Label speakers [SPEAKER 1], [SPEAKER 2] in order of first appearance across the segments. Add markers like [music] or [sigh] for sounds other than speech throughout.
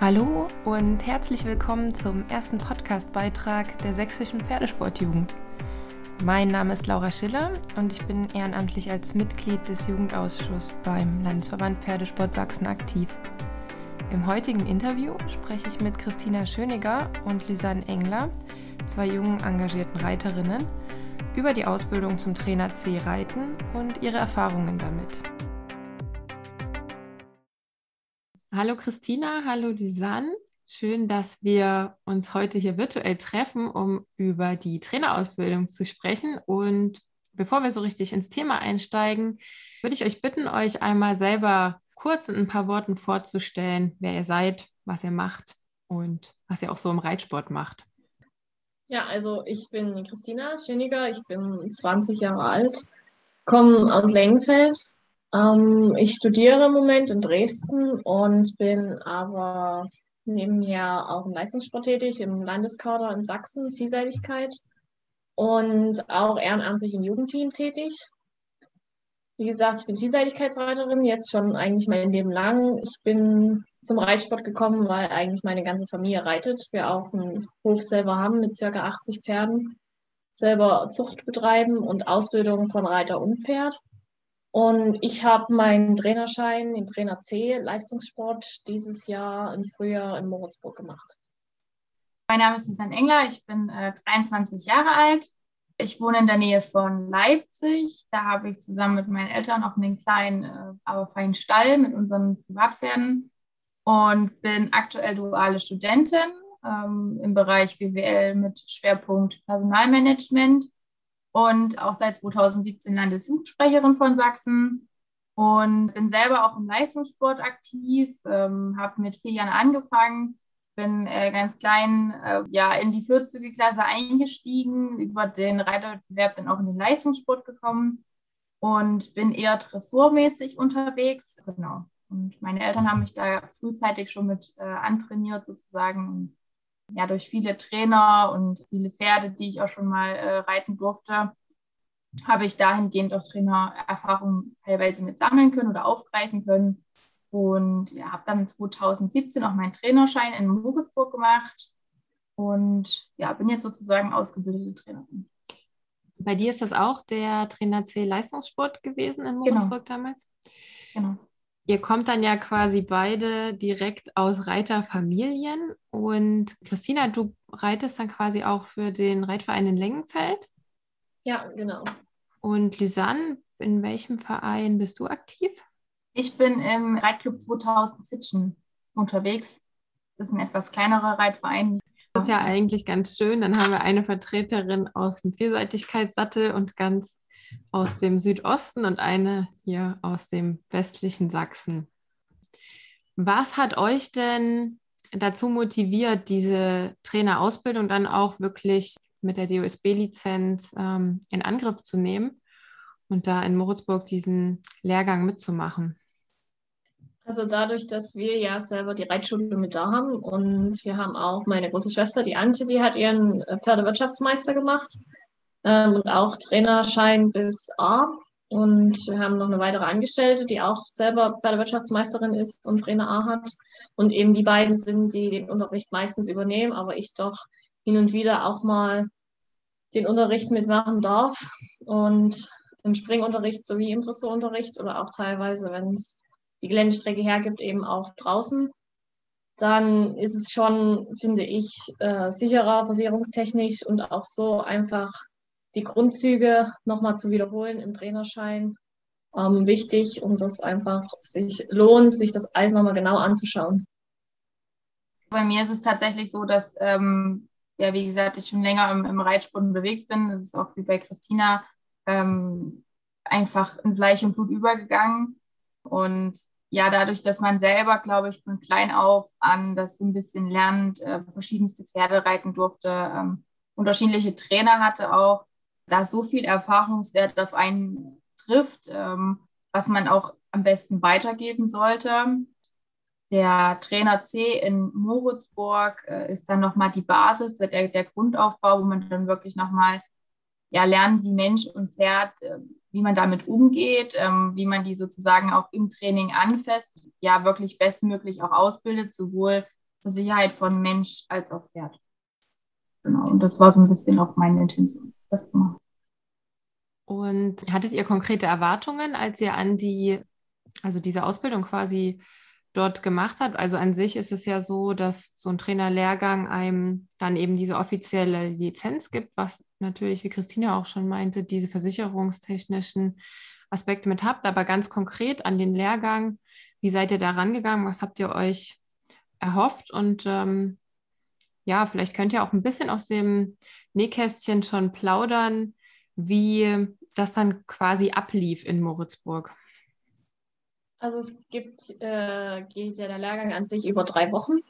[SPEAKER 1] Hallo und herzlich willkommen zum ersten Podcast-Beitrag der Sächsischen Pferdesportjugend. Mein Name ist Laura Schiller und ich bin ehrenamtlich als Mitglied des Jugendausschusses beim Landesverband Pferdesport Sachsen aktiv. Im heutigen Interview spreche ich mit Christina Schöniger und Lysanne Engler, zwei jungen engagierten Reiterinnen, über die Ausbildung zum Trainer C Reiten und ihre Erfahrungen damit. Hallo Christina, hallo Lysanne. Schön, dass wir uns heute hier virtuell treffen, um über die Trainerausbildung zu sprechen. Und bevor wir so richtig ins Thema einsteigen, würde ich euch bitten, euch einmal selber kurz in ein paar Worten vorzustellen, wer ihr seid, was ihr macht und was ihr auch so im Reitsport macht.
[SPEAKER 2] Ja, also ich bin Christina Schöniger, ich bin 20 Jahre alt, komme aus Lengenfeld, ähm, ich studiere im Moment in Dresden und bin aber nebenher auch im Leistungssport tätig, im Landeskader in Sachsen, Vielseitigkeit und auch ehrenamtlich im Jugendteam tätig. Wie gesagt, ich bin Vielseitigkeitsreiterin, jetzt schon eigentlich mein Leben lang. Ich bin zum Reitsport gekommen, weil eigentlich meine ganze Familie reitet. Wir auch einen Hof selber haben mit circa 80 Pferden, selber Zucht betreiben und Ausbildung von Reiter und Pferd. Und ich habe meinen Trainerschein, den Trainer C, Leistungssport, dieses Jahr im Frühjahr in Moritzburg gemacht.
[SPEAKER 3] Mein Name ist Susanne Engler, ich bin äh, 23 Jahre alt. Ich wohne in der Nähe von Leipzig. Da habe ich zusammen mit meinen Eltern auch einen kleinen, äh, aber feinen Stall mit unseren Privatpferden und bin aktuell duale Studentin ähm, im Bereich BWL mit Schwerpunkt Personalmanagement und auch seit 2017 Landesjugendsprecherin von Sachsen und bin selber auch im Leistungssport aktiv, ähm, habe mit vier Jahren angefangen, bin äh, ganz klein äh, ja, in die 40 Klasse eingestiegen, über den Reiterwettbewerb dann auch in den Leistungssport gekommen und bin eher dressurmäßig unterwegs. Genau. Und meine Eltern haben mich da frühzeitig schon mit äh, antrainiert sozusagen ja, durch viele Trainer und viele Pferde, die ich auch schon mal äh, reiten durfte, habe ich dahingehend auch Trainererfahrung teilweise mit sammeln können oder aufgreifen können. Und ja, habe dann 2017 auch meinen Trainerschein in Moritzburg gemacht und ja, bin jetzt sozusagen ausgebildete Trainerin.
[SPEAKER 1] Bei dir ist das auch der Trainer C Leistungssport gewesen in. Moritzburg genau. damals? Genau. Ihr kommt dann ja quasi beide direkt aus Reiterfamilien und Christina, du reitest dann quasi auch für den Reitverein in Lengenfeld.
[SPEAKER 2] Ja, genau.
[SPEAKER 1] Und Lysanne, in welchem Verein bist du aktiv?
[SPEAKER 3] Ich bin im Reitclub 2000 Zitschen unterwegs. Das ist ein etwas kleinerer Reitverein.
[SPEAKER 1] Das ist ja eigentlich ganz schön. Dann haben wir eine Vertreterin aus dem Vielseitigkeitssattel und ganz aus dem Südosten und eine hier aus dem westlichen Sachsen. Was hat euch denn dazu motiviert, diese Trainerausbildung dann auch wirklich mit der DOSB-Lizenz ähm, in Angriff zu nehmen und da in Moritzburg diesen Lehrgang mitzumachen?
[SPEAKER 2] Also dadurch, dass wir ja selber die Reitschule mit da haben und wir haben auch meine große Schwester, die Antje, die hat ihren Pferdewirtschaftsmeister gemacht ähm, und auch Trainerschein bis A. Und wir haben noch eine weitere Angestellte, die auch selber Pferdewirtschaftsmeisterin ist und Trainer A hat. Und eben die beiden sind, die den Unterricht meistens übernehmen, aber ich doch hin und wieder auch mal den Unterricht mitmachen darf. Und im Springunterricht sowie im Dressurunterricht oder auch teilweise, wenn es die Geländestrecke hergibt, eben auch draußen. Dann ist es schon, finde ich, äh, sicherer versicherungstechnisch und auch so einfach die Grundzüge nochmal zu wiederholen im Trainerschein. Ähm, wichtig, um das einfach sich lohnt, sich das alles nochmal genau anzuschauen.
[SPEAKER 3] Bei mir ist es tatsächlich so, dass, ähm, ja, wie gesagt, ich schon länger im, im Reitsport unterwegs bin. Das ist auch wie bei Christina ähm, einfach in Fleisch und Blut übergegangen. Und ja, dadurch, dass man selber, glaube ich, von klein auf an das so ein bisschen lernt, äh, verschiedenste Pferde reiten durfte, ähm, unterschiedliche Trainer hatte auch, da so viel Erfahrungswert auf einen trifft, ähm, was man auch am besten weitergeben sollte. Der Trainer C in Moritzburg äh, ist dann nochmal die Basis, der, der Grundaufbau, wo man dann wirklich nochmal ja, lernt, wie Mensch und Pferd, äh, wie man damit umgeht, ähm, wie man die sozusagen auch im Training anfasst, ja wirklich bestmöglich auch ausbildet, sowohl zur Sicherheit von Mensch als auch Pferd. Genau, und das war so ein bisschen auch meine Intention, das zu machen.
[SPEAKER 1] Und hattet ihr konkrete Erwartungen, als ihr an die, also diese Ausbildung quasi dort gemacht habt? Also an sich ist es ja so, dass so ein Trainerlehrgang einem dann eben diese offizielle Lizenz gibt, was natürlich, wie Christina auch schon meinte, diese versicherungstechnischen Aspekte mit habt. Aber ganz konkret an den Lehrgang, wie seid ihr da rangegangen? Was habt ihr euch erhofft? Und ähm, ja, vielleicht könnt ihr auch ein bisschen aus dem Nähkästchen schon plaudern, wie das dann quasi ablief in Moritzburg?
[SPEAKER 2] Also es gibt, äh, geht ja der Lehrgang an sich über drei Wochen.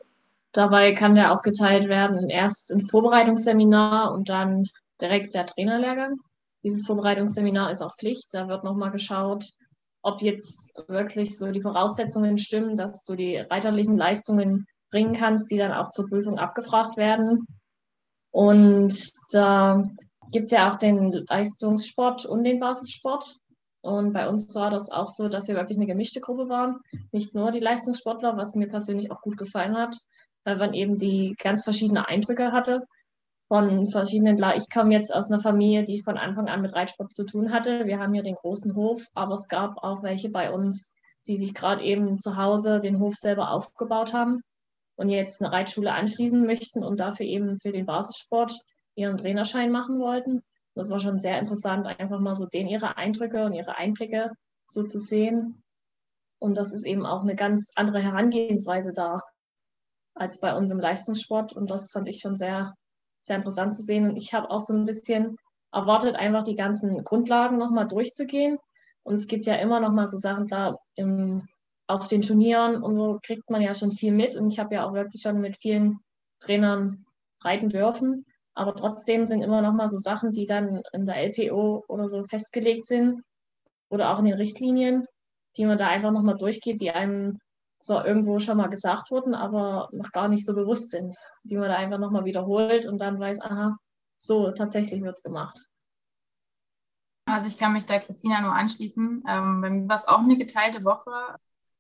[SPEAKER 2] Dabei kann der aufgeteilt werden, erst ein Vorbereitungsseminar und dann direkt der Trainerlehrgang. Dieses Vorbereitungsseminar ist auch Pflicht. Da wird nochmal geschaut, ob jetzt wirklich so die Voraussetzungen stimmen, dass du die reiterlichen Leistungen bringen kannst, die dann auch zur Prüfung abgefragt werden. Und da gibt es ja auch den Leistungssport und den Basissport. Und bei uns war das auch so, dass wir wirklich eine gemischte Gruppe waren. Nicht nur die Leistungssportler, was mir persönlich auch gut gefallen hat, weil man eben die ganz verschiedenen Eindrücke hatte von verschiedenen. Ich komme jetzt aus einer Familie, die von Anfang an mit Reitsport zu tun hatte. Wir haben hier den großen Hof, aber es gab auch welche bei uns, die sich gerade eben zu Hause den Hof selber aufgebaut haben und jetzt eine Reitschule anschließen möchten und dafür eben für den Basissport ihren Trainerschein machen wollten. Das war schon sehr interessant, einfach mal so den ihre Eindrücke und ihre Einblicke so zu sehen. Und das ist eben auch eine ganz andere Herangehensweise da als bei uns im Leistungssport. Und das fand ich schon sehr, sehr interessant zu sehen. Und ich habe auch so ein bisschen erwartet, einfach die ganzen Grundlagen nochmal durchzugehen. Und es gibt ja immer noch mal so Sachen da im, auf den Turnieren und so kriegt man ja schon viel mit. Und ich habe ja auch wirklich schon mit vielen Trainern reiten dürfen. Aber trotzdem sind immer noch mal so Sachen, die dann in der LPO oder so festgelegt sind oder auch in den Richtlinien, die man da einfach noch mal durchgeht, die einem zwar irgendwo schon mal gesagt wurden, aber noch gar nicht so bewusst sind, die man da einfach noch mal wiederholt und dann weiß, aha, so tatsächlich wird es gemacht.
[SPEAKER 3] Also ich kann mich da Christina nur anschließen. Ähm, bei mir war es auch eine geteilte Woche.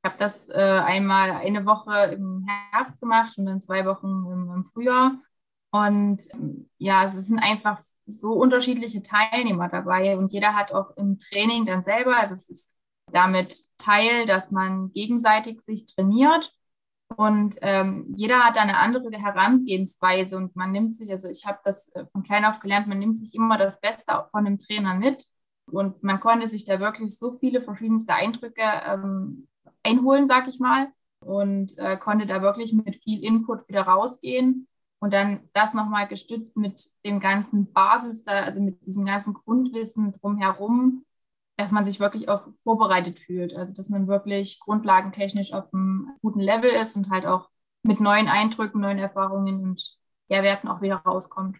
[SPEAKER 3] Habe das äh, einmal eine Woche im Herbst gemacht und dann zwei Wochen im, im Frühjahr. Und ja, es sind einfach so unterschiedliche Teilnehmer dabei und jeder hat auch im Training dann selber, also es ist damit Teil, dass man gegenseitig sich trainiert und ähm, jeder hat da eine andere Herangehensweise und man nimmt sich, also ich habe das äh, von klein auf gelernt, man nimmt sich immer das Beste von dem Trainer mit und man konnte sich da wirklich so viele verschiedenste Eindrücke ähm, einholen, sag ich mal, und äh, konnte da wirklich mit viel Input wieder rausgehen und dann das nochmal gestützt mit dem ganzen Basis, also mit diesem ganzen Grundwissen drumherum, dass man sich wirklich auch vorbereitet fühlt. Also dass man wirklich grundlagentechnisch auf einem guten Level ist und halt auch mit neuen Eindrücken, neuen Erfahrungen und ja, Werten auch wieder rauskommt.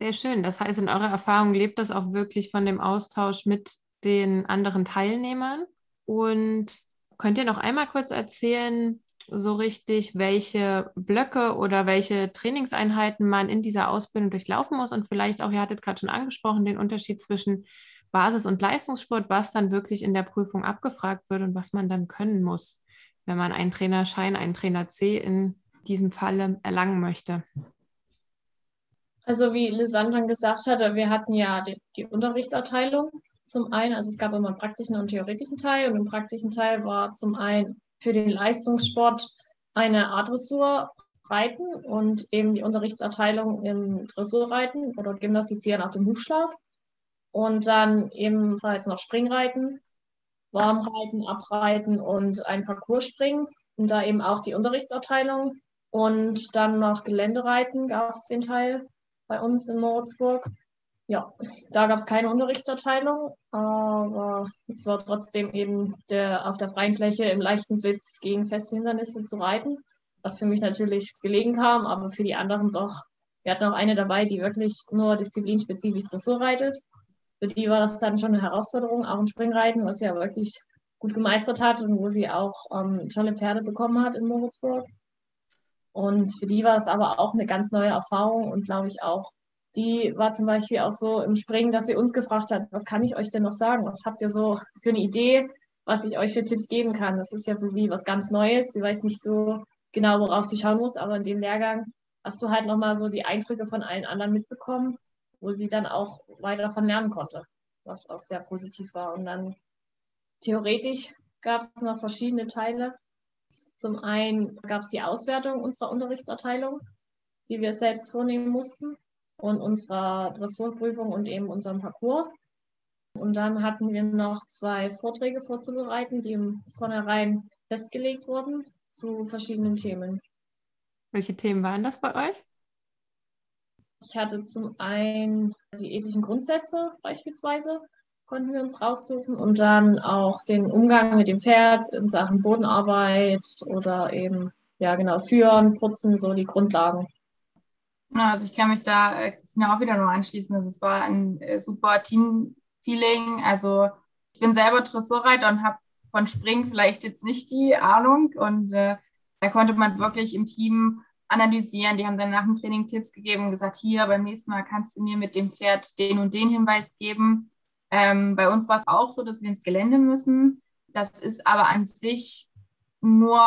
[SPEAKER 1] Sehr schön. Das heißt, in eurer Erfahrung lebt das auch wirklich von dem Austausch mit den anderen Teilnehmern. Und könnt ihr noch einmal kurz erzählen, so richtig, welche Blöcke oder welche Trainingseinheiten man in dieser Ausbildung durchlaufen muss und vielleicht auch, ihr hattet gerade schon angesprochen, den Unterschied zwischen Basis- und Leistungssport, was dann wirklich in der Prüfung abgefragt wird und was man dann können muss, wenn man einen Trainerschein, einen Trainer C in diesem Falle erlangen möchte.
[SPEAKER 2] Also wie Lisandra gesagt hatte, wir hatten ja die, die Unterrichtserteilung zum einen, also es gab immer einen praktischen und theoretischen Teil und im praktischen Teil war zum einen für den Leistungssport eine A-Dressur reiten und eben die Unterrichtserteilung im Dressurreiten oder Gymnastizieren auf dem Hufschlag. Und dann ebenfalls noch Springreiten, Warmreiten, Abreiten und ein Parcours springen. Und da eben auch die Unterrichtserteilung. Und dann noch Geländereiten gab es den Teil bei uns in Moritzburg ja, da gab es keine Unterrichtserteilung, aber es war trotzdem eben der, auf der freien Fläche im leichten Sitz gegen feste Hindernisse zu reiten, was für mich natürlich gelegen kam, aber für die anderen doch. Wir hatten auch eine dabei, die wirklich nur disziplinspezifisch Dressur reitet. Für die war das dann schon eine Herausforderung, auch im Springreiten, was sie ja wirklich gut gemeistert hat und wo sie auch ähm, tolle Pferde bekommen hat in Moritzburg. Und für die war es aber auch eine ganz neue Erfahrung und glaube ich auch die war zum Beispiel auch so im Springen, dass sie uns gefragt hat, was kann ich euch denn noch sagen? Was habt ihr so für eine Idee, was ich euch für Tipps geben kann? Das ist ja für sie was ganz Neues. Sie weiß nicht so genau, worauf sie schauen muss. Aber in dem Lehrgang hast du halt nochmal so die Eindrücke von allen anderen mitbekommen, wo sie dann auch weiter davon lernen konnte, was auch sehr positiv war. Und dann theoretisch gab es noch verschiedene Teile. Zum einen gab es die Auswertung unserer Unterrichtserteilung, die wir selbst vornehmen mussten, und unserer Dressurprüfung und eben unserem Parcours. Und dann hatten wir noch zwei Vorträge vorzubereiten, die im Vornherein festgelegt wurden zu verschiedenen Themen.
[SPEAKER 1] Welche Themen waren das bei euch?
[SPEAKER 2] Ich hatte zum einen die ethischen Grundsätze beispielsweise, konnten wir uns raussuchen und dann auch den Umgang mit dem Pferd in Sachen Bodenarbeit oder eben, ja genau, Führen, Putzen, so die Grundlagen.
[SPEAKER 3] Also ich kann mich da äh, Christina auch wieder nur anschließen. Also es war ein äh, super Team-Feeling. Also ich bin selber Dressurreiter und habe von Springen vielleicht jetzt nicht die Ahnung. Und äh, da konnte man wirklich im Team analysieren. Die haben dann nach dem Training Tipps gegeben und gesagt, hier beim nächsten Mal kannst du mir mit dem Pferd den und den Hinweis geben. Ähm, bei uns war es auch so, dass wir ins Gelände müssen. Das ist aber an sich nur,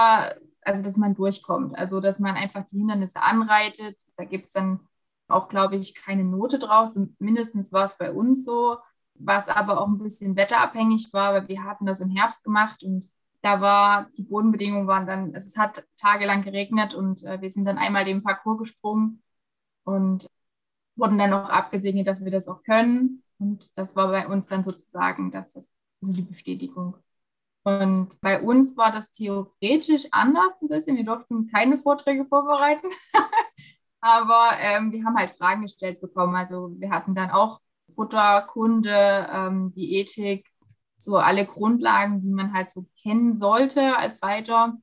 [SPEAKER 3] also dass man durchkommt. Also dass man einfach die Hindernisse anreitet. Da gibt es dann auch, glaube ich, keine Note draus. Und mindestens war es bei uns so was aber auch ein bisschen wetterabhängig war, weil wir hatten das im Herbst gemacht und da war, die Bodenbedingungen waren dann, es hat tagelang geregnet und äh, wir sind dann einmal den Parcours gesprungen und wurden dann auch abgesegnet, dass wir das auch können. Und das war bei uns dann sozusagen dass das, also die Bestätigung. Und bei uns war das theoretisch anders ein bisschen. Wir durften keine Vorträge vorbereiten, [laughs] aber ähm, wir haben halt Fragen gestellt bekommen. Also wir hatten dann auch Futterkunde, ähm, die Ethik, so alle Grundlagen, die man halt so kennen sollte als Reiter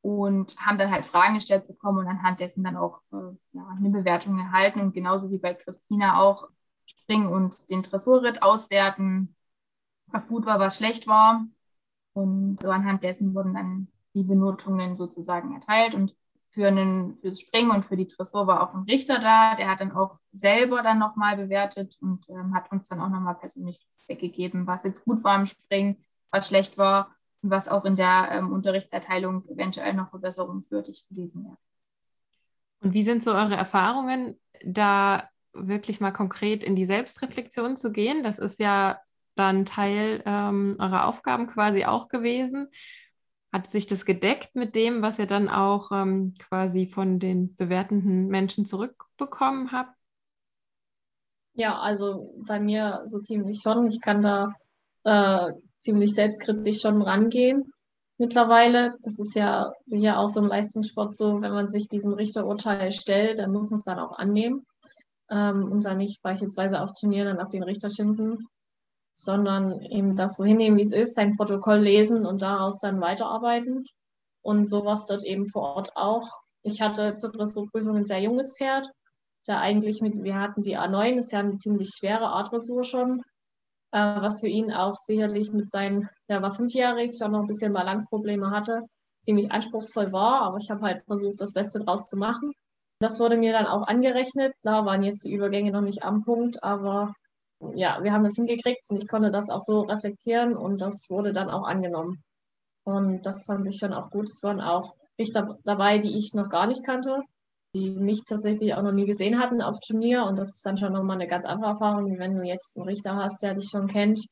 [SPEAKER 3] und haben dann halt Fragen gestellt bekommen und anhand dessen dann auch äh, ja, eine Bewertung erhalten und genauso wie bei Christina auch springen und den Dressurritt auswerten, was gut war, was schlecht war und so anhand dessen wurden dann die Benotungen sozusagen erteilt und für, einen, für das Springen und für die Dressur war auch ein Richter da, der hat dann auch selber dann nochmal bewertet und ähm, hat uns dann auch nochmal persönlich weggegeben, was jetzt gut war im Springen, was schlecht war und was auch in der ähm, Unterrichtserteilung eventuell noch verbesserungswürdig gewesen wäre.
[SPEAKER 1] Und wie sind so eure Erfahrungen, da wirklich mal konkret in die Selbstreflexion zu gehen? Das ist ja dann Teil ähm, eurer Aufgaben quasi auch gewesen. Hat sich das gedeckt mit dem, was ihr dann auch ähm, quasi von den bewertenden Menschen zurückbekommen habt?
[SPEAKER 2] Ja, also bei mir so ziemlich schon. Ich kann da äh, ziemlich selbstkritisch schon rangehen mittlerweile. Das ist ja sicher auch so im Leistungssport so, wenn man sich diesem Richterurteil stellt, dann muss man es dann auch annehmen ähm, und dann nicht beispielsweise auf Turnieren dann auf den Richter schimpfen, sondern eben das so hinnehmen, wie es ist, sein Protokoll lesen und daraus dann weiterarbeiten. Und sowas dort eben vor Ort auch. Ich hatte zur Dressurprüfung ein sehr junges Pferd, der eigentlich mit, wir hatten die A9, ist ja eine ziemlich schwere A-Dressur schon, äh, was für ihn auch sicherlich mit seinen, der war fünfjährig, schon noch ein bisschen Balanceprobleme hatte, ziemlich anspruchsvoll war, aber ich habe halt versucht, das Beste draus zu machen. Das wurde mir dann auch angerechnet. Da waren jetzt die Übergänge noch nicht am Punkt, aber ja, wir haben das hingekriegt und ich konnte das auch so reflektieren und das wurde dann auch angenommen. Und das fand ich schon auch gut. Es waren auch Richter dabei, die ich noch gar nicht kannte, die mich tatsächlich auch noch nie gesehen hatten auf Turnier. Und das ist dann schon nochmal eine ganz andere Erfahrung, wenn du jetzt einen Richter hast, der dich schon kennt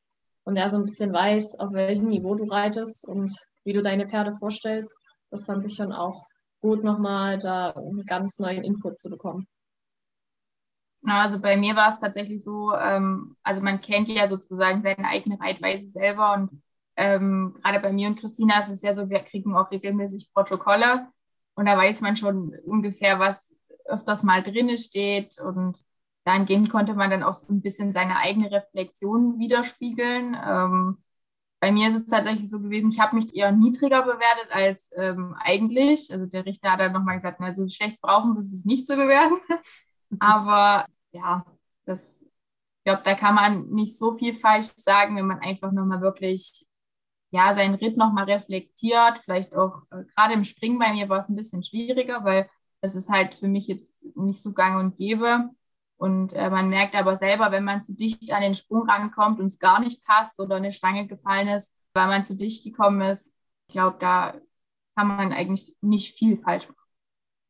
[SPEAKER 2] und der so ein bisschen weiß, auf welchem Niveau du reitest und wie du deine Pferde vorstellst. Das fand ich schon auch gut, nochmal da einen ganz neuen Input zu bekommen.
[SPEAKER 3] Also bei mir war es tatsächlich so, ähm, also man kennt ja sozusagen seine eigene Reitweise selber und ähm, gerade bei mir und Christina ist es ja so, wir kriegen auch regelmäßig Protokolle und da weiß man schon ungefähr, was öfters mal drin steht und dahingehend konnte man dann auch so ein bisschen seine eigene Reflexion widerspiegeln. Ähm, bei mir ist es tatsächlich so gewesen, ich habe mich eher niedriger bewertet als ähm, eigentlich. Also der Richter hat dann nochmal gesagt, na, so schlecht brauchen sie sich nicht zu bewerten. Aber ja, das, ich glaube, da kann man nicht so viel falsch sagen, wenn man einfach nochmal wirklich ja, seinen Ritt nochmal reflektiert. Vielleicht auch äh, gerade im Springen bei mir war es ein bisschen schwieriger, weil das ist halt für mich jetzt nicht so gang und gäbe. Und äh, man merkt aber selber, wenn man zu dicht an den Sprung rankommt und es gar nicht passt oder eine Stange gefallen ist, weil man zu dicht gekommen ist, ich glaube, da kann man eigentlich nicht viel falsch machen.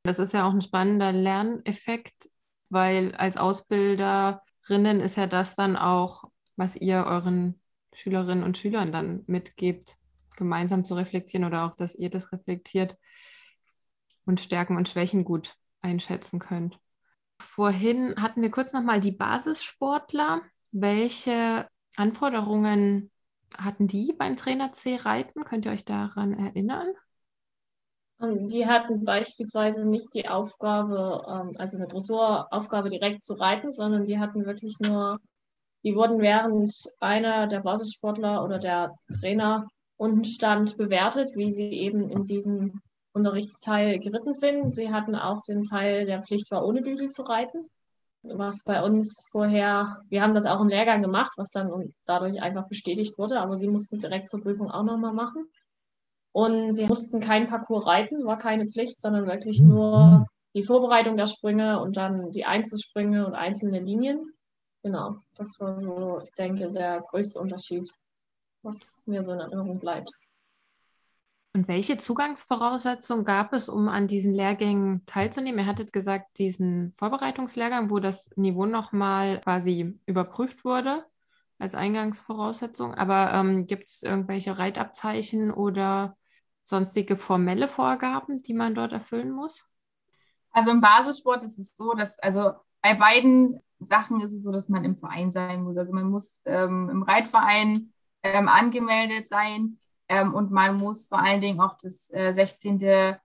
[SPEAKER 1] Das ist ja auch ein spannender Lerneffekt, weil als Ausbilderinnen ist ja das dann auch, was ihr euren Schülerinnen und Schülern dann mitgebt, gemeinsam zu reflektieren oder auch, dass ihr das reflektiert und Stärken und Schwächen gut einschätzen könnt. Vorhin hatten wir kurz nochmal die Basissportler. Welche Anforderungen hatten die beim Trainer C Reiten? Könnt ihr euch daran erinnern?
[SPEAKER 2] Ähm, die hatten beispielsweise nicht die Aufgabe, ähm, also eine Dressuraufgabe direkt zu reiten, sondern die hatten wirklich nur, die wurden während einer der Basissportler oder der Trainer unten stand bewertet, wie sie eben in diesem Unterrichtsteil geritten sind. Sie hatten auch den Teil, der Pflicht war, ohne Bügel zu reiten, was bei uns vorher, wir haben das auch im Lehrgang gemacht, was dann dadurch einfach bestätigt wurde, aber sie mussten es direkt zur Prüfung auch nochmal machen. Und sie mussten kein Parcours reiten, war keine Pflicht, sondern wirklich nur die Vorbereitung der Sprünge und dann die Einzelsprünge und einzelne Linien. Genau, das war so, ich denke, der größte Unterschied, was mir so in Erinnerung bleibt.
[SPEAKER 1] Und welche Zugangsvoraussetzungen gab es, um an diesen Lehrgängen teilzunehmen? Ihr hattet gesagt, diesen Vorbereitungslehrgang, wo das Niveau nochmal quasi überprüft wurde als Eingangsvoraussetzung. Aber ähm, gibt es irgendwelche Reitabzeichen oder sonstige formelle Vorgaben, die man dort erfüllen muss?
[SPEAKER 3] Also im Basissport ist es so, dass also bei beiden Sachen ist es so, dass man im Verein sein muss. Also man muss ähm, im Reitverein ähm, angemeldet sein ähm, und man muss vor allen Dingen auch das äh, 16. oder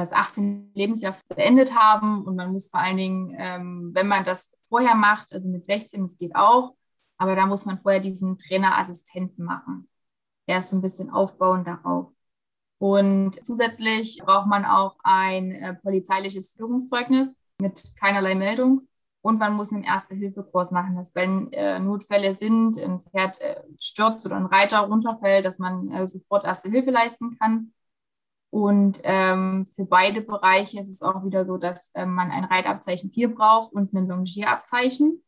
[SPEAKER 3] das 18. Lebensjahr beendet haben und man muss vor allen Dingen, ähm, wenn man das vorher macht, also mit 16, das geht auch, aber da muss man vorher diesen Trainerassistenten machen. Der ist so ein bisschen aufbauend darauf. Und zusätzlich braucht man auch ein äh, polizeiliches Führungszeugnis mit keinerlei Meldung. Und man muss einen Erste-Hilfe-Kurs machen, dass wenn äh, Notfälle sind, ein Pferd äh, stürzt oder ein Reiter runterfällt, dass man äh, sofort Erste Hilfe leisten kann. Und ähm, für beide Bereiche ist es auch wieder so, dass ähm, man ein Reitabzeichen 4 braucht und ein Longierabzeichen.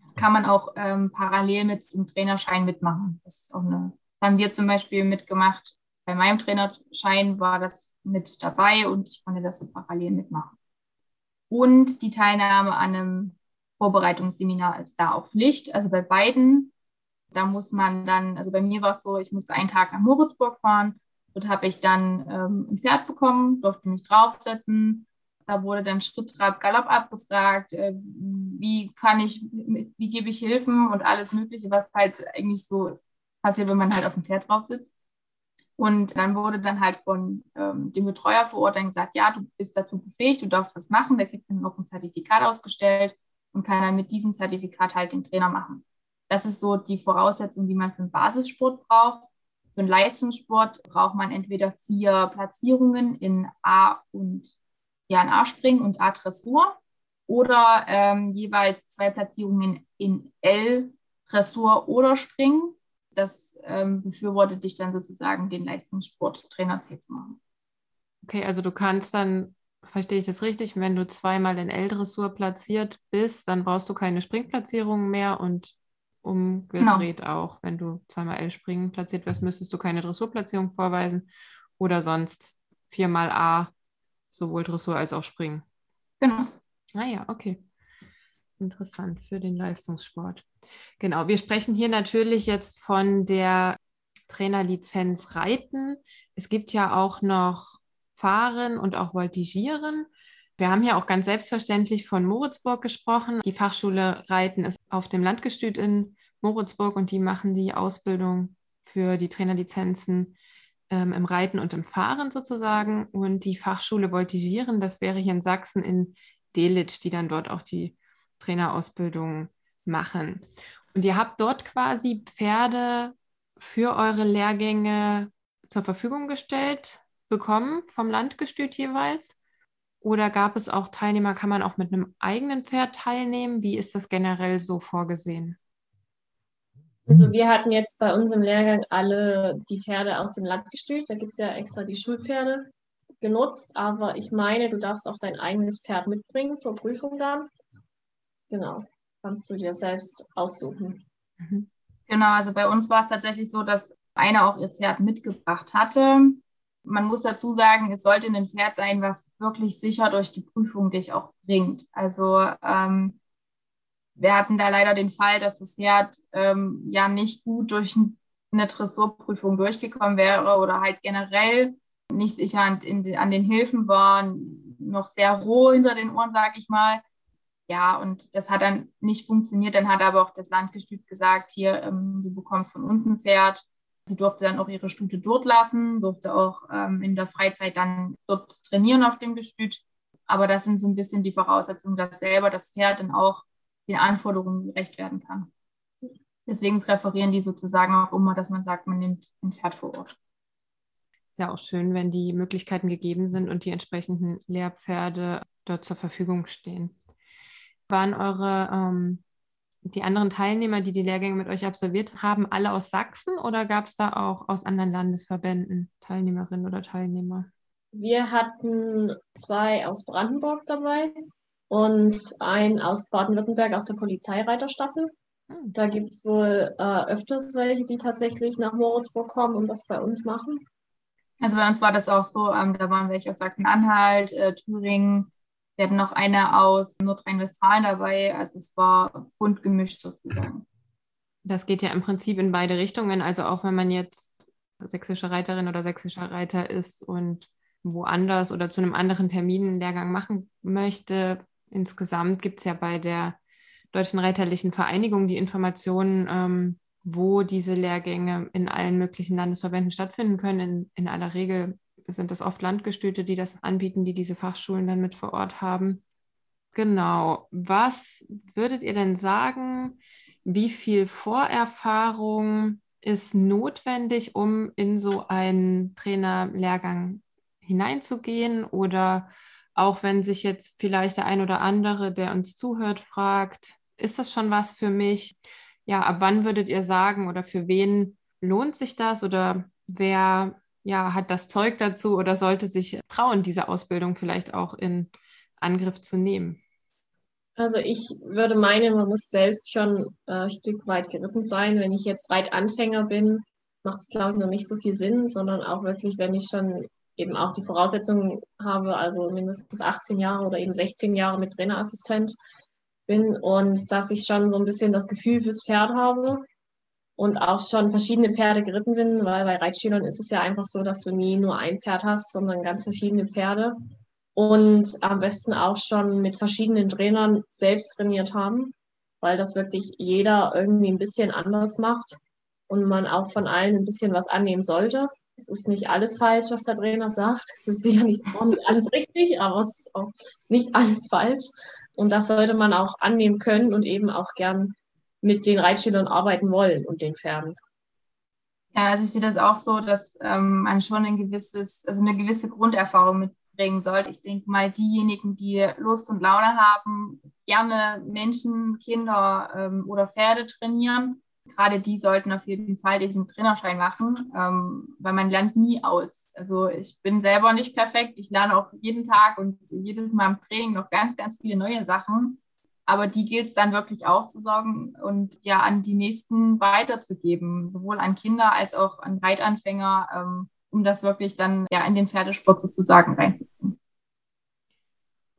[SPEAKER 3] Das kann man auch ähm, parallel mit dem Trainerschein mitmachen. Das ist auch eine, haben wir zum Beispiel mitgemacht bei meinem Trainerschein war das mit dabei und ich konnte das so parallel mitmachen. Und die Teilnahme an einem Vorbereitungsseminar ist da auch Pflicht. Also bei beiden, da muss man dann, also bei mir war es so, ich musste einen Tag nach Moritzburg fahren. Dort habe ich dann ähm, ein Pferd bekommen, durfte mich draufsetzen. Da wurde dann Schritt, Trab, Galopp abgefragt, äh, wie kann ich, wie gebe ich Hilfen und alles Mögliche, was halt eigentlich so passiert, wenn man halt auf dem Pferd drauf sitzt. Und dann wurde dann halt von ähm, dem Betreuer vor Ort dann gesagt, ja, du bist dazu befähigt, du darfst das machen. Der kriegt dann noch ein Zertifikat ausgestellt und kann dann mit diesem Zertifikat halt den Trainer machen. Das ist so die Voraussetzung, die man für einen Basissport braucht. Für einen Leistungssport braucht man entweder vier Platzierungen in A und ja, in A-Springen und A-Dressur oder ähm, jeweils zwei Platzierungen in L, Dressur oder Springen. Das ähm, befürwortet dich dann sozusagen, den Leistungssporttrainer C zu machen.
[SPEAKER 1] Okay, also du kannst dann, verstehe ich das richtig, wenn du zweimal in L-Dressur platziert bist, dann brauchst du keine Springplatzierung mehr und umgedreht genau. auch. Wenn du zweimal L-Springen platziert wirst, müsstest du keine Dressurplatzierung vorweisen oder sonst viermal A, sowohl Dressur als auch Springen.
[SPEAKER 3] Genau.
[SPEAKER 1] Ah ja, okay. Interessant für den Leistungssport. Genau, wir sprechen hier natürlich jetzt von der Trainerlizenz Reiten. Es gibt ja auch noch Fahren und auch Voltigieren. Wir haben ja auch ganz selbstverständlich von Moritzburg gesprochen. Die Fachschule Reiten ist auf dem Landgestüt in Moritzburg und die machen die Ausbildung für die Trainerlizenzen ähm, im Reiten und im Fahren sozusagen. Und die Fachschule Voltigieren, das wäre hier in Sachsen in Delitzsch, die dann dort auch die Trainerausbildung machen. Und ihr habt dort quasi Pferde für eure Lehrgänge zur Verfügung gestellt bekommen vom Landgestüt jeweils? Oder gab es auch Teilnehmer, kann man auch mit einem eigenen Pferd teilnehmen? Wie ist das generell so vorgesehen?
[SPEAKER 2] Also wir hatten jetzt bei uns im Lehrgang alle die Pferde aus dem Landgestüt. Da gibt es ja extra die Schulpferde genutzt. Aber ich meine, du darfst auch dein eigenes Pferd mitbringen zur Prüfung dann. Genau kannst du dir selbst aussuchen.
[SPEAKER 3] Mhm. Genau, also bei uns war es tatsächlich so, dass einer auch ihr Pferd mitgebracht hatte. Man muss dazu sagen, es sollte ein Pferd sein, was wirklich sicher durch die Prüfung dich auch bringt. Also ähm, wir hatten da leider den Fall, dass das Pferd ähm, ja nicht gut durch eine Dressurprüfung durchgekommen wäre oder halt generell nicht sicher an, in, an den Hilfen war, noch sehr roh hinter den Ohren, sag ich mal. Ja, und das hat dann nicht funktioniert. Dann hat aber auch das Landgestüt gesagt, hier, ähm, du bekommst von uns ein Pferd. Sie durfte dann auch ihre Stute dort lassen, durfte auch ähm, in der Freizeit dann dort trainieren auf dem Gestüt. Aber das sind so ein bisschen die Voraussetzungen, dass selber das Pferd dann auch den Anforderungen gerecht werden kann. Deswegen präferieren die sozusagen auch immer, dass man sagt, man nimmt ein Pferd vor Ort.
[SPEAKER 1] Ist ja auch schön, wenn die Möglichkeiten gegeben sind und die entsprechenden Lehrpferde dort zur Verfügung stehen. Waren eure ähm, die anderen Teilnehmer, die die Lehrgänge mit euch absolviert haben, alle aus Sachsen oder gab es da auch aus anderen Landesverbänden Teilnehmerinnen oder Teilnehmer?
[SPEAKER 2] Wir hatten zwei aus Brandenburg dabei und einen aus Baden-Württemberg aus der Polizeireiterstaffel. Hm. Da gibt es wohl äh, öfters welche, die tatsächlich nach Moritzburg kommen und das bei uns machen.
[SPEAKER 3] Also bei uns war das auch so, ähm, da waren welche aus Sachsen-Anhalt, äh, Thüringen, wir hatten noch eine aus Nordrhein-Westfalen dabei, also es war bunt gemischt sozusagen.
[SPEAKER 1] Das geht ja im Prinzip in beide Richtungen, also auch wenn man jetzt sächsische Reiterin oder sächsischer Reiter ist und woanders oder zu einem anderen Termin einen Lehrgang machen möchte. Insgesamt gibt es ja bei der Deutschen Reiterlichen Vereinigung die Informationen, ähm, wo diese Lehrgänge in allen möglichen Landesverbänden stattfinden können. In, in aller Regel sind das oft Landgestüte, die das anbieten, die diese Fachschulen dann mit vor Ort haben. Genau. Was würdet ihr denn sagen, wie viel Vorerfahrung ist notwendig, um in so einen Trainerlehrgang hineinzugehen? Oder auch wenn sich jetzt vielleicht der ein oder andere, der uns zuhört, fragt, ist das schon was für mich? Ja, ab wann würdet ihr sagen oder für wen lohnt sich das oder wer ja, hat das Zeug dazu oder sollte sich trauen, diese Ausbildung vielleicht auch in Angriff zu nehmen?
[SPEAKER 2] Also ich würde meinen, man muss selbst schon äh, ein Stück weit geritten sein. Wenn ich jetzt Reitanfänger bin, macht es, glaube ich, noch nicht so viel Sinn, sondern auch wirklich, wenn ich schon eben auch die Voraussetzungen habe, also mindestens 18 Jahre oder eben 16 Jahre mit Trainerassistent bin und dass ich schon so ein bisschen das Gefühl fürs Pferd habe und auch schon verschiedene Pferde geritten bin, weil bei Reitschülern ist es ja einfach so, dass du nie nur ein Pferd hast, sondern ganz verschiedene Pferde und am besten auch schon mit verschiedenen Trainern selbst trainiert haben, weil das wirklich jeder irgendwie ein bisschen anders macht und man auch von allen ein bisschen was annehmen sollte. Es ist nicht alles falsch, was der Trainer sagt. Es ist sicher nicht alles richtig, aber es ist auch nicht alles falsch. Und das sollte man auch annehmen können und eben auch gern mit den Reitschülern arbeiten wollen und den Pferden.
[SPEAKER 3] Ja, also ich sehe das auch so, dass ähm, man schon ein gewisses, also eine gewisse Grunderfahrung mitbringen sollte. Ich denke mal, diejenigen, die Lust und Laune haben, gerne Menschen, Kinder ähm, oder Pferde trainieren, gerade die sollten auf jeden Fall diesen Trainerschein machen, ähm, weil man lernt nie aus. Also ich bin selber nicht perfekt. Ich lerne auch jeden Tag und jedes Mal im Training noch ganz, ganz viele neue Sachen. Aber die gilt es dann wirklich aufzusorgen und ja an die Nächsten weiterzugeben, sowohl an Kinder als auch an Reitanfänger, ähm, um das wirklich dann ja in den Pferdesport sozusagen reinzubringen.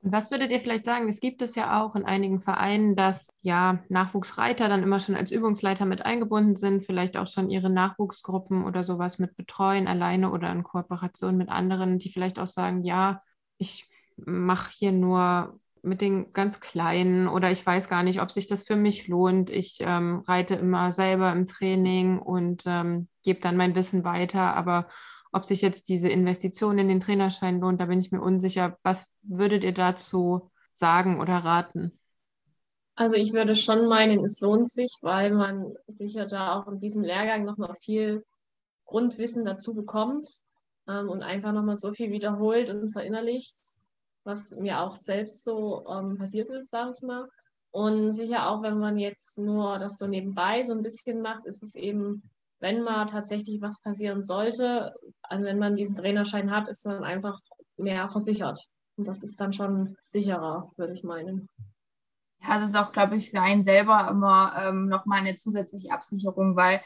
[SPEAKER 1] Was würdet ihr vielleicht sagen? Es gibt es ja auch in einigen Vereinen, dass ja Nachwuchsreiter dann immer schon als Übungsleiter mit eingebunden sind, vielleicht auch schon ihre Nachwuchsgruppen oder sowas mit betreuen, alleine oder in Kooperation mit anderen, die vielleicht auch sagen, ja, ich mache hier nur mit den ganz Kleinen oder ich weiß gar nicht, ob sich das für mich lohnt. Ich ähm, reite immer selber im Training und ähm, gebe dann mein Wissen weiter, aber ob sich jetzt diese Investition in den Trainerschein lohnt, da bin ich mir unsicher. Was würdet ihr dazu sagen oder raten?
[SPEAKER 2] Also ich würde schon meinen, es lohnt sich, weil man sicher da auch in diesem Lehrgang nochmal viel Grundwissen dazu bekommt ähm, und einfach nochmal so viel wiederholt und verinnerlicht was mir auch selbst so ähm, passiert ist, sage ich mal. Und sicher auch, wenn man jetzt nur das so nebenbei so ein bisschen macht, ist es eben, wenn mal tatsächlich was passieren sollte, wenn man diesen Trainerschein hat, ist man einfach mehr versichert. Und das ist dann schon sicherer, würde ich meinen.
[SPEAKER 3] Ja, das ist auch, glaube ich, für einen selber immer ähm, nochmal eine zusätzliche Absicherung, weil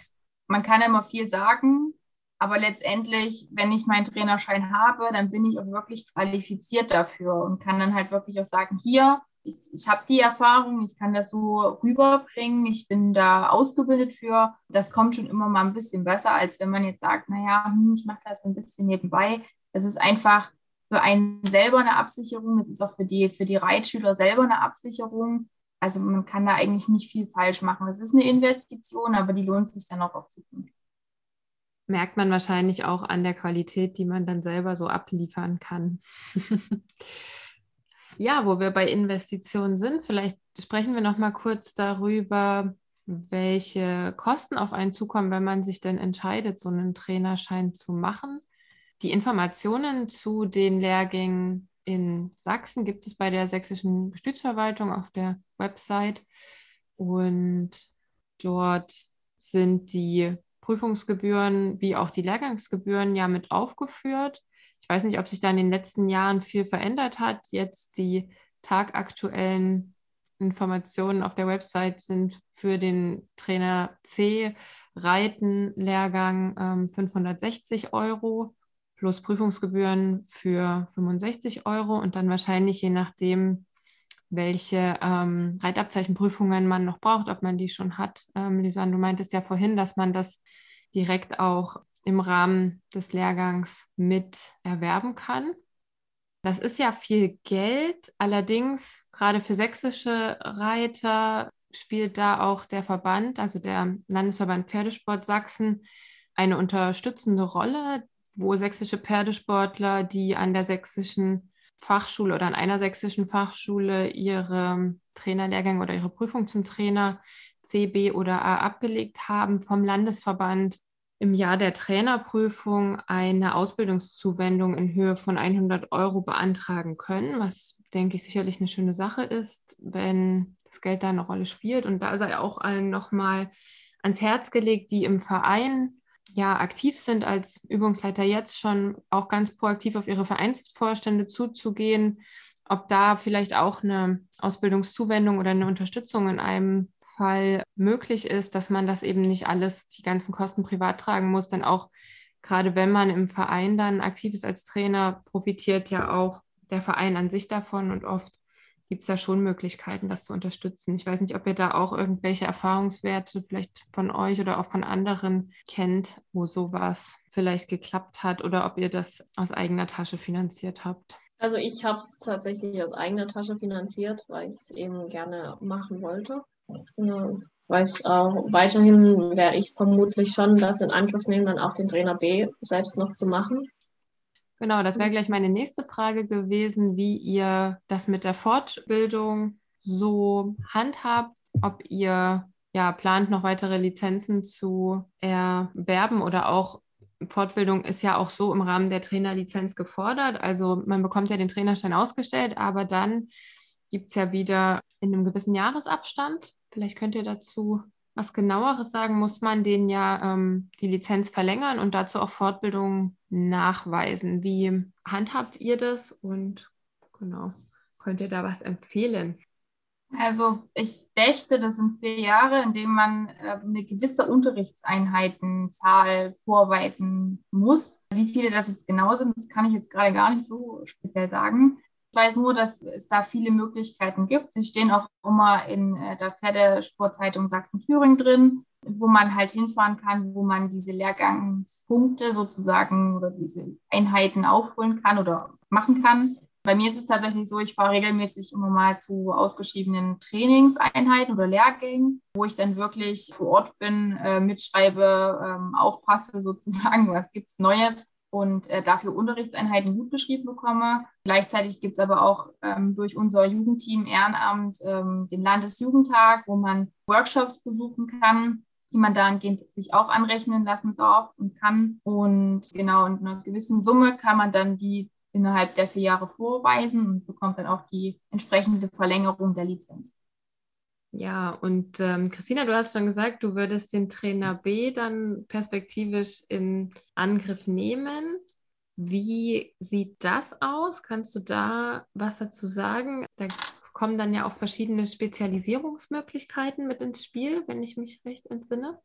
[SPEAKER 3] man kann immer viel sagen, Aber letztendlich, wenn ich meinen Trainerschein habe, dann bin ich auch wirklich qualifiziert dafür und kann dann halt wirklich auch sagen, hier, ich, ich habe die Erfahrung, ich kann das so rüberbringen, ich bin da ausgebildet für. Das kommt schon immer mal ein bisschen besser, als wenn man jetzt sagt, naja, hm, ich mache das ein bisschen nebenbei. Es ist einfach für einen selber eine Absicherung, es ist auch für die, für die Reitschüler selber eine Absicherung. Also man kann da eigentlich nicht viel falsch machen. Es ist eine Investition, aber die lohnt sich dann auch auf Zukunft.
[SPEAKER 1] Merkt man wahrscheinlich auch an der Qualität, die man dann selber so abliefern kann. [laughs] ja, wo wir bei Investitionen sind, vielleicht sprechen wir noch mal kurz darüber, welche Kosten auf einen zukommen, wenn man sich denn entscheidet, so einen Trainerschein zu machen. Die Informationen zu den Lehrgängen in Sachsen gibt es bei der sächsischen Gestütsverwaltung auf der Website und dort sind die Prüfungsgebühren wie auch die Lehrgangsgebühren ja mit aufgeführt. Ich weiß nicht, ob sich da in den letzten Jahren viel verändert hat. Jetzt die tagaktuellen Informationen auf der Website sind für den Trainer C Reiten-Lehrgang ähm, 560 Euro plus Prüfungsgebühren für 65 Euro und dann wahrscheinlich je nachdem, welche ähm, Reitabzeichenprüfungen man noch braucht, ob man die schon hat. Ähm, Lisanne, du meintest ja vorhin, dass man das direkt auch im Rahmen des Lehrgangs mit erwerben kann. Das ist ja viel Geld, allerdings gerade für sächsische Reiter spielt da auch der Verband, also der Landesverband Pferdesport Sachsen, eine unterstützende Rolle, wo sächsische Pferdesportler, die an der sächsischen Fachschule oder an einer sächsischen Fachschule ihre Trainerlehrgänge oder ihre Prüfung zum Trainer C, B oder A abgelegt haben, vom Landesverband im Jahr der Trainerprüfung eine Ausbildungszuwendung in Höhe von 100 Euro beantragen können, was, denke ich, sicherlich eine schöne Sache ist, wenn das Geld da eine Rolle spielt. Und da sei auch allen nochmal ans Herz gelegt, die im Verein ja aktiv sind, als Übungsleiter jetzt schon auch ganz proaktiv auf ihre Vereinsvorstände zuzugehen, ob da vielleicht auch eine Ausbildungszuwendung oder eine Unterstützung in einem Fall möglich ist, dass man das eben nicht alles, die ganzen Kosten privat tragen muss, denn auch gerade wenn man im Verein dann aktiv ist als Trainer, profitiert ja auch der Verein an sich davon und oft gibt es da schon Möglichkeiten, das zu unterstützen. Ich weiß nicht, ob ihr da auch irgendwelche Erfahrungswerte vielleicht von euch oder auch von anderen kennt, wo sowas vielleicht geklappt hat oder ob ihr das aus eigener Tasche finanziert habt.
[SPEAKER 2] Also ich habe es tatsächlich aus eigener Tasche finanziert, weil ich es eben gerne machen wollte. Ich weiß auch, weiterhin werde ich vermutlich schon das in Angriff nehmen, dann auch den Trainer B selbst noch zu machen.
[SPEAKER 1] Genau, das wäre gleich meine nächste Frage gewesen, wie ihr das mit der Fortbildung so handhabt, ob ihr ja plant, noch weitere Lizenzen zu erwerben oder auch Fortbildung ist ja auch so im Rahmen der Trainerlizenz gefordert. Also man bekommt ja den Trainerschein ausgestellt, aber dann gibt es ja wieder in einem gewissen Jahresabstand Vielleicht könnt ihr dazu was genaueres sagen. Muss man den ja ähm, die Lizenz verlängern und dazu auch Fortbildungen nachweisen? Wie handhabt ihr das und genau, könnt ihr da was empfehlen?
[SPEAKER 3] Also ich dächte, das sind vier Jahre, in denen man äh, eine gewisse Unterrichtseinheitenzahl vorweisen muss. Wie viele das jetzt genau sind, das kann ich jetzt gerade gar nicht so speziell sagen. Ich weiß nur, dass es da viele Möglichkeiten gibt. Sie stehen auch immer in äh, der Pferdesportzeitung Sachsen-Thüringen drin, wo man halt hinfahren kann, wo man diese Lehrgangspunkte sozusagen oder diese Einheiten aufholen kann oder machen kann. Bei mir ist es tatsächlich so, ich fahre regelmäßig immer mal zu ausgeschriebenen Trainingseinheiten oder Lehrgängen, wo ich dann wirklich vor Ort bin, äh, mitschreibe, ähm, aufpasse sozusagen, was gibt es Neues und äh, dafür Unterrichtseinheiten gut beschrieben bekomme. Gleichzeitig gibt es aber auch ähm, durch unser Jugendteam Ehrenamt ähm, den Landesjugendtag, wo man Workshops besuchen kann, die man dahingehend sich auch anrechnen lassen darf und kann. Und genau, in einer gewissen Summe kann man dann die innerhalb der vier Jahre vorweisen und bekommt dann auch die entsprechende Verlängerung der Lizenz.
[SPEAKER 1] Ja, und ähm, Christina, du hast schon gesagt, du würdest den Trainer B dann perspektivisch in Angriff nehmen. Wie sieht das aus? Kannst du da was dazu sagen? Da kommen dann ja auch verschiedene Spezialisierungsmöglichkeiten mit ins Spiel, wenn ich mich recht entsinne.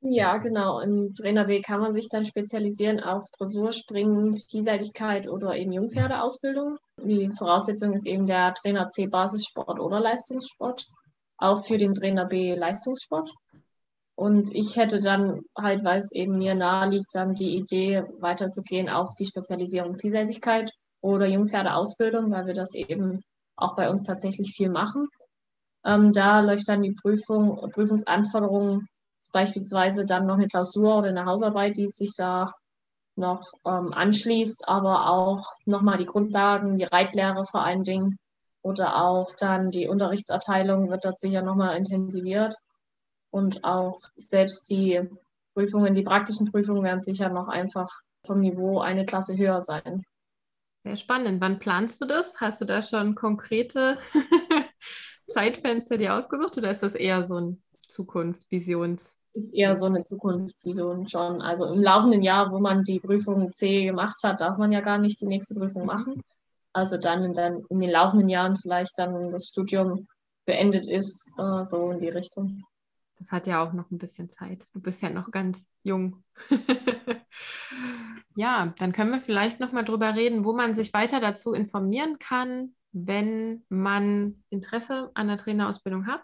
[SPEAKER 2] Ja, genau. Im Trainerweg kann man sich dann spezialisieren auf Dressurspringen, Vielseitigkeit oder eben Jungpferdeausbildung. Die Voraussetzung ist eben der Trainer C Basissport oder Leistungssport, auch für den Trainer B Leistungssport. Und ich hätte dann halt, weil es eben mir nahe liegt, dann die Idee weiterzugehen auf die Spezialisierung Vielseitigkeit oder Jungpferdeausbildung, weil wir das eben auch bei uns tatsächlich viel machen. Ähm, da läuft dann die Prüfung, Prüfungsanforderungen beispielsweise dann noch eine Klausur oder eine Hausarbeit, die sich da noch ähm, anschließt, aber auch nochmal die Grundlagen, die Reitlehre vor allen Dingen oder auch dann die Unterrichtserteilung wird dort sicher nochmal intensiviert und auch selbst die Prüfungen, die praktischen Prüfungen werden sicher noch einfach vom Niveau eine Klasse höher sein.
[SPEAKER 1] Sehr spannend. Wann planst du das? Hast du da schon konkrete [laughs] Zeitfenster dir ausgesucht oder ist das eher so ein Zukunft, Visions?
[SPEAKER 2] Ist eher so eine Zukunftsvision schon. Also im laufenden Jahr, wo man die Prüfung C gemacht hat, darf man ja gar nicht die nächste Prüfung machen. Also dann in, den, in den laufenden Jahren vielleicht dann, wenn das Studium beendet ist, äh, so in die Richtung.
[SPEAKER 1] Das hat ja auch noch ein bisschen Zeit. Du bist ja noch ganz jung. [laughs] ja, dann können wir vielleicht noch mal drüber reden, wo man sich weiter dazu informieren kann, wenn man Interesse an der Trainerausbildung hat.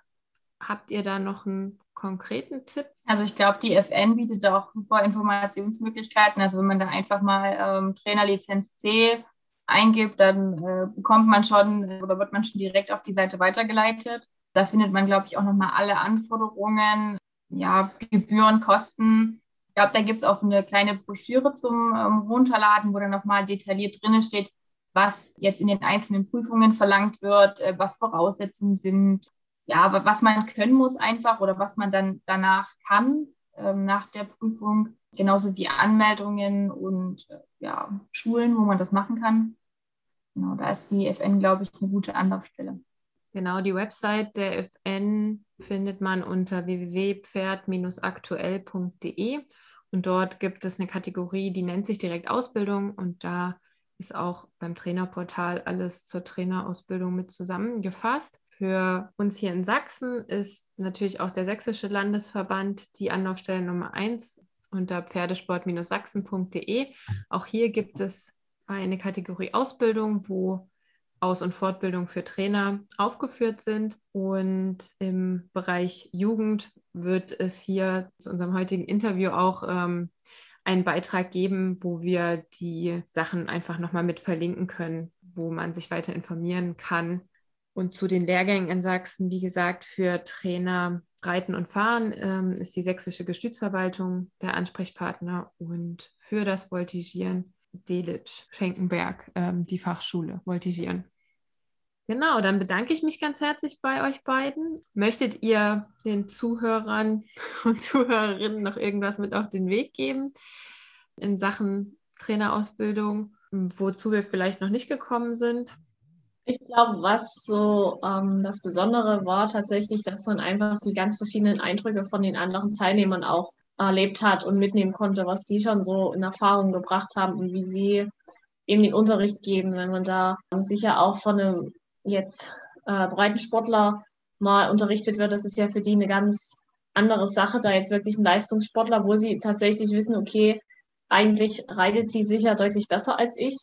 [SPEAKER 1] Habt ihr da noch einen konkreten Tipp?
[SPEAKER 3] Also ich glaube, die FN bietet auch super Informationsmöglichkeiten. Also wenn man da einfach mal ähm, Trainerlizenz C eingibt, dann äh, bekommt man schon oder wird man schon direkt auf die Seite weitergeleitet. Da findet man, glaube ich, auch nochmal alle Anforderungen, ja, Gebühren, Kosten. Ich glaube, da gibt es auch so eine kleine Broschüre zum ähm, Runterladen, wo dann nochmal detailliert drinnen steht, was jetzt in den einzelnen Prüfungen verlangt wird, äh, was Voraussetzungen sind, ja, aber was man können muss einfach oder was man dann danach kann ähm, nach der Prüfung, genauso wie Anmeldungen und äh, ja, Schulen, wo man das machen kann. Genau, da ist die FN, glaube ich, eine gute Anlaufstelle.
[SPEAKER 1] Genau, die Website der FN findet man unter www.pferd-aktuell.de und dort gibt es eine Kategorie, die nennt sich direkt Ausbildung und da ist auch beim Trainerportal alles zur Trainerausbildung mit zusammengefasst. Für uns hier in Sachsen ist natürlich auch der Sächsische Landesverband die Anlaufstelle Nummer 1 unter pferdesport-sachsen.de. Auch hier gibt es eine Kategorie Ausbildung, wo Aus- und Fortbildung für Trainer aufgeführt sind. Und im Bereich Jugend wird es hier zu unserem heutigen Interview auch ähm, einen Beitrag geben, wo wir die Sachen einfach nochmal mit verlinken können, wo man sich weiter informieren kann und zu den Lehrgängen in Sachsen, wie gesagt, für Trainer Reiten und Fahren ähm, ist die sächsische Gestützverwaltung der Ansprechpartner und für das Voltigieren Delitsch, Schenkenberg, ähm, die Fachschule Voltigieren. Genau, dann bedanke ich mich ganz herzlich bei euch beiden. Möchtet ihr den Zuhörern [laughs] und Zuhörerinnen noch irgendwas mit auf den Weg geben in Sachen Trainerausbildung, wozu wir vielleicht noch nicht gekommen sind?
[SPEAKER 2] Ich glaube, was so ähm, das Besondere war tatsächlich, dass man einfach die ganz verschiedenen Eindrücke von den anderen Teilnehmern auch erlebt hat und mitnehmen konnte, was die schon so in Erfahrung gebracht haben und wie sie eben den Unterricht geben. Wenn man da sicher auch von einem jetzt äh, Breitensportler mal unterrichtet wird, das ist ja für die eine ganz andere Sache, da jetzt wirklich ein Leistungssportler, wo sie tatsächlich wissen, okay, eigentlich reitet sie sicher deutlich besser als ich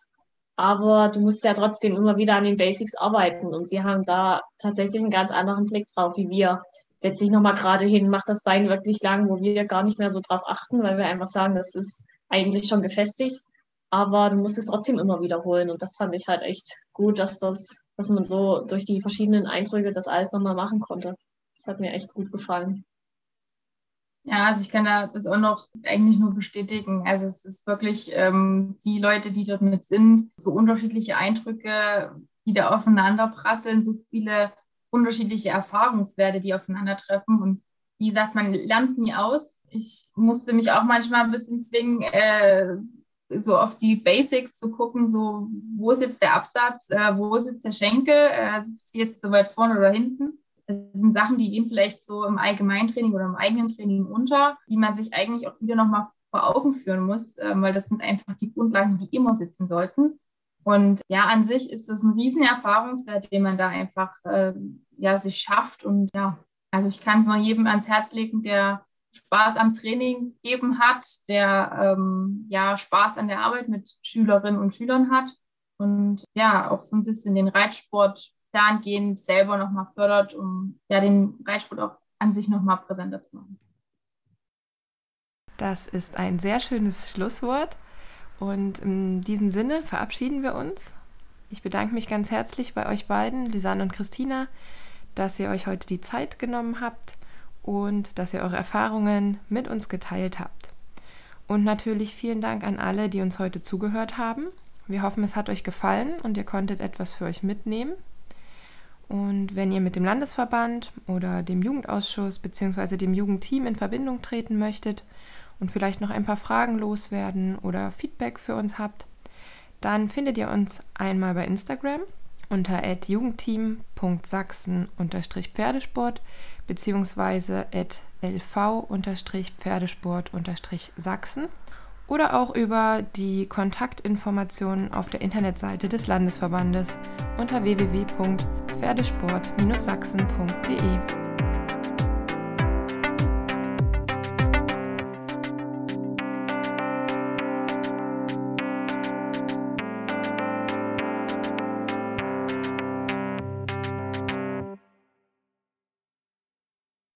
[SPEAKER 2] aber du musst ja trotzdem immer wieder an den Basics arbeiten und sie haben da tatsächlich einen ganz anderen Blick drauf, wie wir. Setz dich nochmal gerade hin, mach das Bein wirklich lang, wo wir gar nicht mehr so drauf achten, weil wir einfach sagen, das ist eigentlich schon gefestigt. Aber du musst es trotzdem immer wiederholen. Und das fand ich halt echt gut, dass das, dass man so durch die verschiedenen Eindrücke das alles nochmal machen konnte. Das hat mir echt gut gefallen.
[SPEAKER 3] Ja, also ich kann da das auch noch eigentlich nur bestätigen. Also es ist wirklich ähm, die Leute, die dort mit sind, so unterschiedliche Eindrücke, die da aufeinander prasseln, so viele unterschiedliche Erfahrungswerte, die aufeinandertreffen. Und wie gesagt, man lernt nie aus. Ich musste mich auch manchmal ein bisschen zwingen, äh, so auf die Basics zu gucken, so wo ist jetzt der Absatz, äh, wo ist jetzt der Schenkel, äh, sitzt jetzt so weit vorne oder hinten. Das sind Sachen, die gehen vielleicht so im Allgemeintraining oder im eigenen Training unter, die man sich eigentlich auch wieder nochmal vor Augen führen muss, äh, weil das sind einfach die Grundlagen, die immer sitzen sollten. Und ja, an sich ist das ein riesen Erfahrungswert, den man da einfach äh, ja, sich schafft. Und ja, also ich kann es nur jedem ans Herz legen, der Spaß am Training eben hat, der ähm, ja Spaß an der Arbeit mit Schülerinnen und Schülern hat und ja auch so ein bisschen den Reitsport dahingehend selber nochmal fördert, um ja den Reitsport auch an sich nochmal präsenter zu machen.
[SPEAKER 1] Das ist ein sehr schönes Schlusswort. Und in diesem Sinne verabschieden wir uns. Ich bedanke mich ganz herzlich bei euch beiden, Lisanne und Christina, dass ihr euch heute die Zeit genommen habt und dass ihr eure Erfahrungen mit uns geteilt habt. Und natürlich vielen Dank an alle, die uns heute zugehört haben. Wir hoffen, es hat euch gefallen und ihr konntet etwas für euch mitnehmen. Und wenn ihr mit dem Landesverband oder dem Jugendausschuss bzw. dem Jugendteam in Verbindung treten möchtet und vielleicht noch ein paar Fragen loswerden oder Feedback für uns habt, dann findet ihr uns einmal bei Instagram unter jugendteam.sachsen-pferdesport bzw. lv-pferdesport-sachsen oder auch über die Kontaktinformationen auf der Internetseite des Landesverbandes unter www.pferdesport-sachsen.de.